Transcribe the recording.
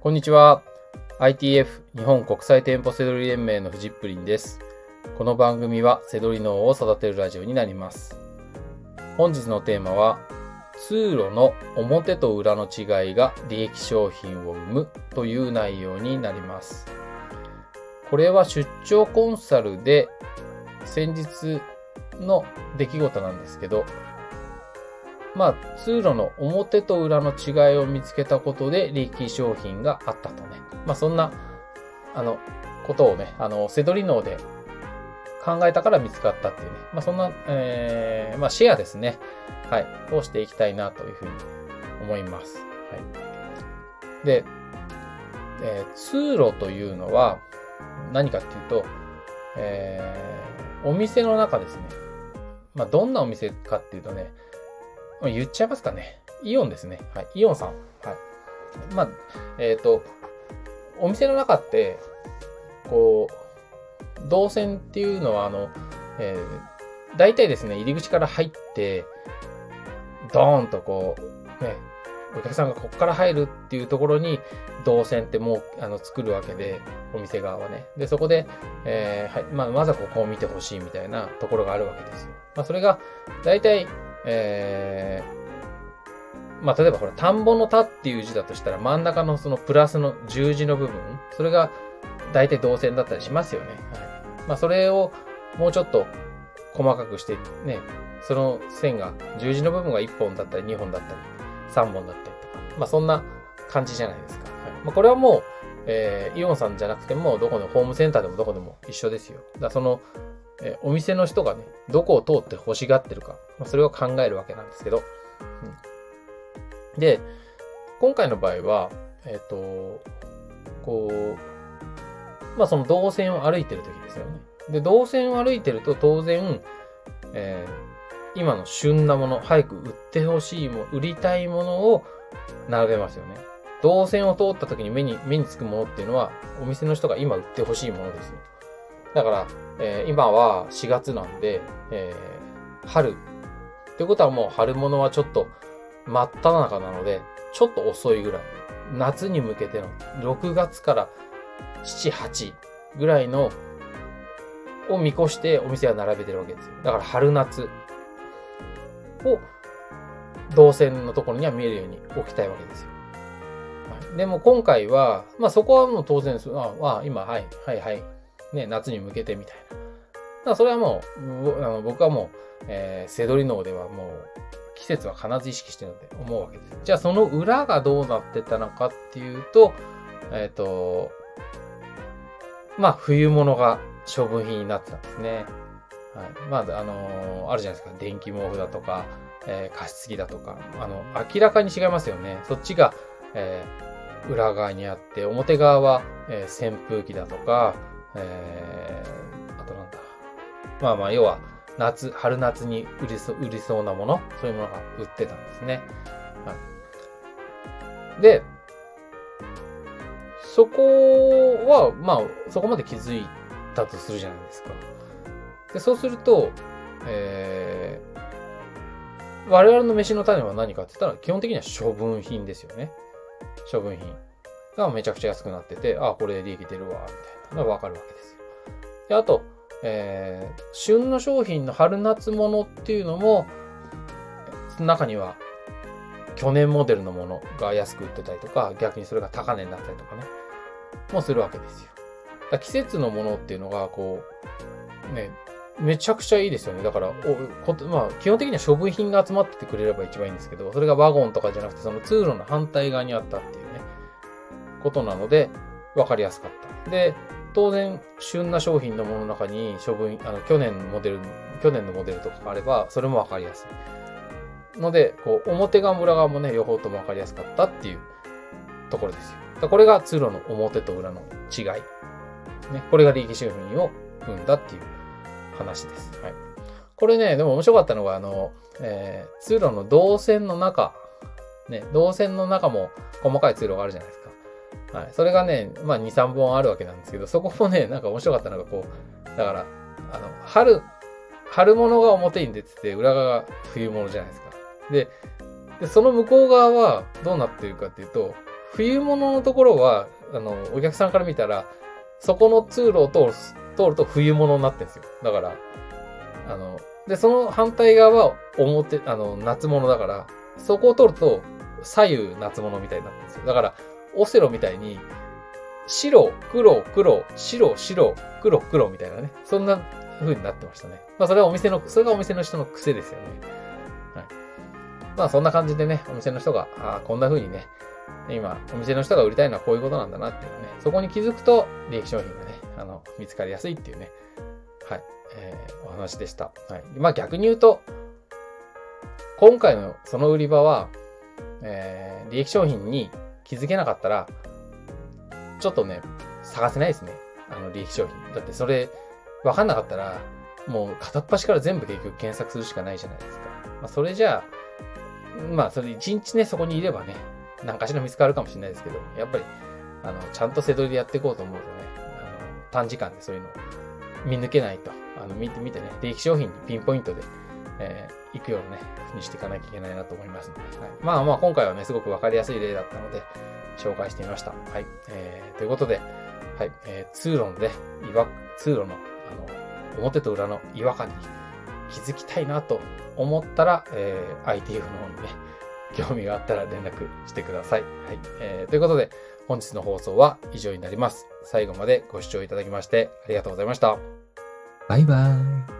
こんにちは。ITF 日本国際店舗セドリ連盟のフジップリンです。この番組はセドリ脳を育てるラジオになります。本日のテーマは、通路の表と裏の違いが利益商品を生むという内容になります。これは出張コンサルで先日の出来事なんですけど、まあ、通路の表と裏の違いを見つけたことで利益商品があったとね。まあ、そんな、あの、ことをね、あの、セドリ脳で考えたから見つかったっていうね。まあ、そんな、えー、まあ、シェアですね。はい。をしていきたいなというふうに思います。はい。で、えー通路というのは何かっていうと、えーお店の中ですね。まあ、どんなお店かっていうとね、言っちゃいますかね。イオンですね。はい。イオンさん。はい。まあ、えっ、と、お店の中って、こう、動線っていうのは、あの、えー、大体ですね、入り口から入って、ドーンとこう、ね、お客さんがここから入るっていうところに、動線ってもう、あの、作るわけで、お店側はね。で、そこで、えーはい、まあ、まずはここを見てほしいみたいなところがあるわけですよ。まあ、それが、大体、えーまあ、例えばほら、田んぼの田っていう字だとしたら、真ん中のそのプラスの十字の部分、それが大体動線だったりしますよね。はい。まあ、それをもうちょっと細かくして、ね、その線が、十字の部分が1本だったり、2本だったり、3本だったりとか、まあ、そんな感じじゃないですか。はい。まあ、これはもう、えーイオンさんじゃなくても、どこのホームセンターでもどこでも一緒ですよ。だその、えお店の人がね、どこを通って欲しがってるか、まあ、それを考えるわけなんですけど、うんで、今回の場合は、えっ、と、こう、まあその動線を歩いてる時ですよね。で、動線を歩いてると当然、えー今の旬なもの、早く売ってほしいも、売りたいものを並べますよね。動線を通った時に目に、目につくものっていうのは、お店の人が今売ってほしいものですよ。だから、えー今は4月なんで、えー春。ってことはもう春物はちょっと真っ只中なので、ちょっと遅いぐらい。夏に向けての6月から7、8ぐらいのを見越してお店は並べてるわけですよ。だから春夏を動線のところには見えるように置きたいわけですよ。はいでも今回は、まあそこはもう当然す。ああ、今、はい、はい、はい。ね、夏に向けてみたいな。だからそれはもう、あの僕はもう、えー、セドリ脳ではもう、季節は必ず意識してるので思うわけです。じゃあその裏がどうなってたのかっていうと、えっ、と、まあ冬物が処分品になってたんですね。はい。まあ、あのーあるじゃないですか。電気毛布だとか、えー加湿器だとか。あの、明らかに違いますよね。そっちが、えー裏側にあって、表側は、えー扇風機だとか、えーあとなんだ。まあまあ、要は、夏、春夏に売りそう、売りそうなもの、そういうものが売ってたんですね。はい。で、そこは、まあ、そこまで気づいたとするじゃないですか。で、そうすると、えー、我々の飯の種は何かって言ったら、基本的には処分品ですよね。処分品がめちゃくちゃ安くなってて、あ、これ利益出るわ、みたいなのがわかるわけですよ。で、あと、えー、旬の商品の春夏物っていうのも、中には、去年モデルのものが安く売ってたりとか、逆にそれが高値になったりとかね、もするわけですよ。だ季節のものっていうのが、こう、ね、めちゃくちゃいいですよね。だから、おこまあ、基本的には処分品が集まっててくれれば一番いいんですけど、それがワゴンとかじゃなくて、その通路の反対側にあったっていうね、ことなので、わかりやすかった。で、当然、旬な商品のものの中に処分、あの、去年のモデル、去年のモデルとかがあれば、それもわかりやすい。ので、こう、表側も裏側もね、両方ともわかりやすかったっていうところですよ。これが通路の表と裏の違い。ね、これが利益商品を生んだっていう話です。はい。これね、でも面白かったのが、あの、えー通路の動線の中、ね、動線の中も細かい通路があるじゃないですか。はい。それがね、まあ2、3本あるわけなんですけど、そこもね、なんか面白かったのが、こう、だから、あの、春、春物が表に出てて、裏側が冬物じゃないですか。で、でその向こう側はどうなってるかっていうと、冬物のところは、あの、お客さんから見たら、そこの通路を通る通ると冬物になってるんですよ。だから、あの、で、その反対側は表、あの、夏物だから、そこを通ると左右夏物みたいになってるんですよ。だから、オセロみたいに、白、黒、黒、白、白、黒、黒みたいなね。そんな風になってましたね。まあそれはお店の、それがお店の人の癖ですよね。はい。まあそんな感じでね、お店の人が、ああ、こんな風にね、今、お店の人が売りたいのはこういうことなんだなっていうね、そこに気づくと利益商品がね、あの、見つかりやすいっていうね、はい、えー、お話でした。はい。まあ逆に言うと、今回のその売り場は、えー、利益商品に気づけなかったら、ちょっとね、探せないですね。あの、利益商品。だってそれ、わかんなかったら、もう片っ端から全部結局検索するしかないじゃないですか。まあ、それじゃあ、まあ、それ一日ね、そこにいればね、何かしら見つかるかもしれないですけど、やっぱり、あの、ちゃんと背取りでやっていこうと思うとね、あの、短時間でそういうのを見抜けないと、あの、見てみてね、利益商品にピンポイントで、えー、行くようなね、にしていかなきゃいけないなと思いますので、はい。まあまあ、今回はね、すごくわかりやすい例だったので、紹介してみました。はい。えー、ということで、はい、えー、通路のね、岩、通路の、あの、表と裏の違和感に気づきたいなと思ったら、えー、ITF の方にね、興味があったら連絡してください。はい。えー、ということで、本日の放送は以上になります。最後までご視聴いただきましてありがとうございました。バイバーイ。